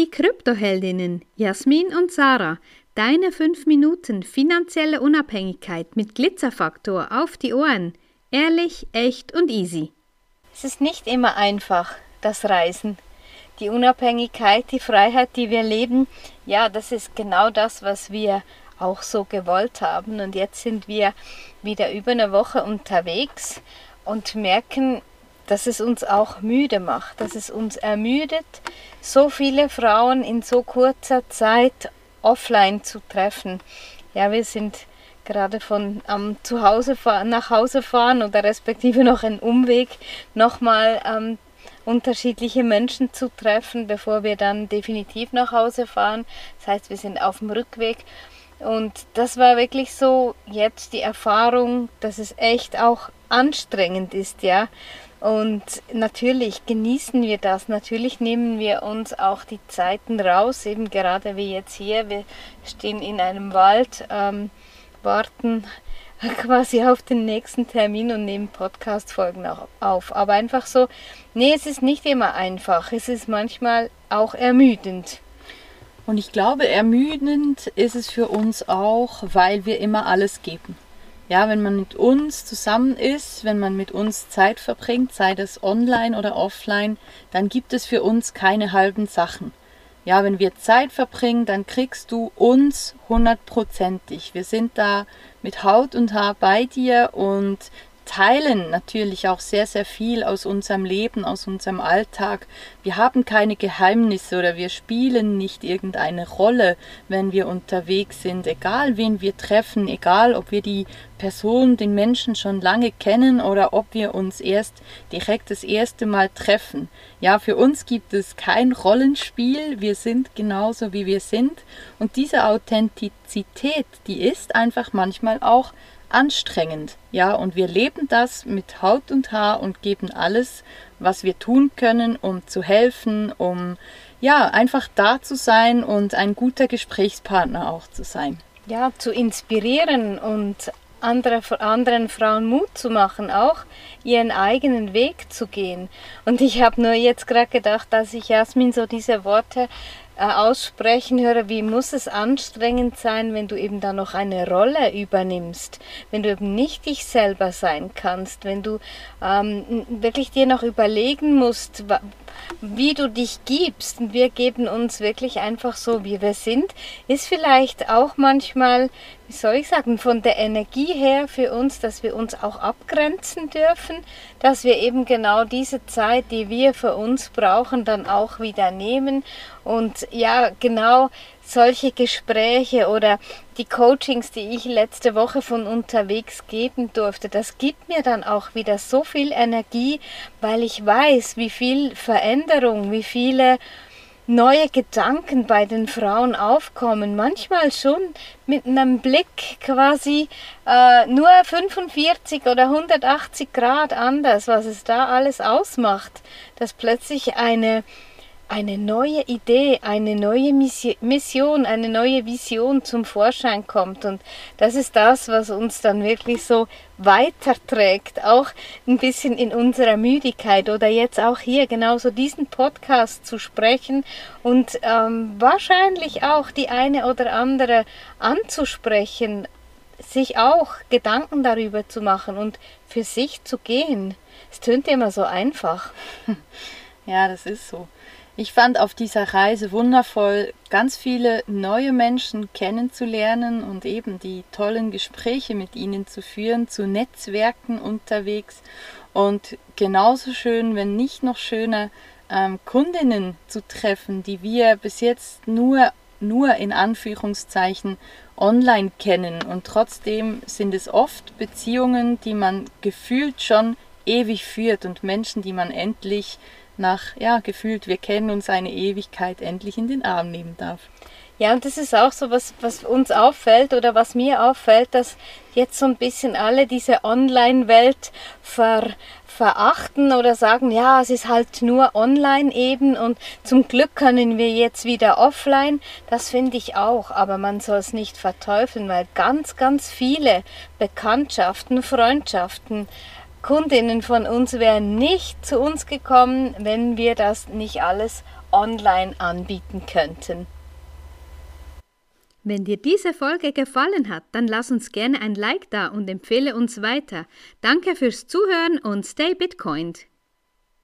Die Kryptoheldinnen Jasmin und Sarah, deine 5 Minuten finanzielle Unabhängigkeit mit Glitzerfaktor auf die Ohren. Ehrlich, echt und easy. Es ist nicht immer einfach, das Reisen. Die Unabhängigkeit, die Freiheit, die wir leben, ja, das ist genau das, was wir auch so gewollt haben. Und jetzt sind wir wieder über eine Woche unterwegs und merken, dass es uns auch müde macht, dass es uns ermüdet, so viele Frauen in so kurzer Zeit offline zu treffen. Ja, wir sind gerade von am Zuhause nach Hause fahren oder respektive noch einen Umweg nochmal ähm, unterschiedliche Menschen zu treffen, bevor wir dann definitiv nach Hause fahren. Das heißt, wir sind auf dem Rückweg. Und das war wirklich so jetzt die Erfahrung, dass es echt auch anstrengend ist, ja. Und natürlich genießen wir das, natürlich nehmen wir uns auch die Zeiten raus, eben gerade wie jetzt hier, wir stehen in einem Wald, ähm, warten quasi auf den nächsten Termin und nehmen Podcast-Folgen auf. Aber einfach so, nee, es ist nicht immer einfach, es ist manchmal auch ermüdend. Und ich glaube, ermüdend ist es für uns auch, weil wir immer alles geben. Ja, wenn man mit uns zusammen ist, wenn man mit uns Zeit verbringt, sei das online oder offline, dann gibt es für uns keine halben Sachen. Ja, wenn wir Zeit verbringen, dann kriegst du uns hundertprozentig. Wir sind da mit Haut und Haar bei dir und teilen natürlich auch sehr, sehr viel aus unserem Leben, aus unserem Alltag. Wir haben keine Geheimnisse oder wir spielen nicht irgendeine Rolle, wenn wir unterwegs sind, egal wen wir treffen, egal ob wir die Person, den Menschen schon lange kennen oder ob wir uns erst direkt das erste Mal treffen. Ja, für uns gibt es kein Rollenspiel, wir sind genauso wie wir sind und diese Authentizität, die ist einfach manchmal auch anstrengend. Ja, und wir leben das mit Haut und Haar und geben alles, was wir tun können, um zu helfen, um ja, einfach da zu sein und ein guter Gesprächspartner auch zu sein. Ja, zu inspirieren und andere, anderen Frauen Mut zu machen, auch ihren eigenen Weg zu gehen. Und ich habe nur jetzt gerade gedacht, dass ich Jasmin so diese Worte aussprechen höre, wie muss es anstrengend sein, wenn du eben da noch eine Rolle übernimmst, wenn du eben nicht dich selber sein kannst, wenn du ähm, wirklich dir noch überlegen musst, wie du dich gibst. Und wir geben uns wirklich einfach so, wie wir sind, ist vielleicht auch manchmal, wie soll ich sagen, von der Energie her für uns, dass wir uns auch abgrenzen dürfen, dass wir eben genau diese Zeit, die wir für uns brauchen, dann auch wieder nehmen. Und ja, genau solche Gespräche oder die Coachings, die ich letzte Woche von unterwegs geben durfte, das gibt mir dann auch wieder so viel Energie, weil ich weiß, wie viel Veränderung, wie viele neue Gedanken bei den Frauen aufkommen. Manchmal schon mit einem Blick quasi äh, nur 45 oder 180 Grad anders, was es da alles ausmacht, dass plötzlich eine eine neue Idee, eine neue Mission, eine neue Vision zum Vorschein kommt. Und das ist das, was uns dann wirklich so weiterträgt, auch ein bisschen in unserer Müdigkeit oder jetzt auch hier genauso diesen Podcast zu sprechen und ähm, wahrscheinlich auch die eine oder andere anzusprechen, sich auch Gedanken darüber zu machen und für sich zu gehen. Es tönt immer so einfach. Ja, das ist so. Ich fand auf dieser Reise wundervoll, ganz viele neue Menschen kennenzulernen und eben die tollen Gespräche mit ihnen zu führen, zu Netzwerken unterwegs und genauso schön, wenn nicht noch schöner, ähm, Kundinnen zu treffen, die wir bis jetzt nur, nur in Anführungszeichen online kennen. Und trotzdem sind es oft Beziehungen, die man gefühlt schon ewig führt und Menschen, die man endlich nach, ja, gefühlt, wir kennen uns eine Ewigkeit, endlich in den Arm nehmen darf. Ja, und das ist auch so, was, was uns auffällt oder was mir auffällt, dass jetzt so ein bisschen alle diese Online-Welt ver, verachten oder sagen, ja, es ist halt nur online eben und zum Glück können wir jetzt wieder offline. Das finde ich auch, aber man soll es nicht verteufeln, weil ganz, ganz viele Bekanntschaften, Freundschaften, Kundinnen von uns wären nicht zu uns gekommen, wenn wir das nicht alles online anbieten könnten. Wenn dir diese Folge gefallen hat, dann lass uns gerne ein Like da und empfehle uns weiter. Danke fürs Zuhören und stay Bitcoined.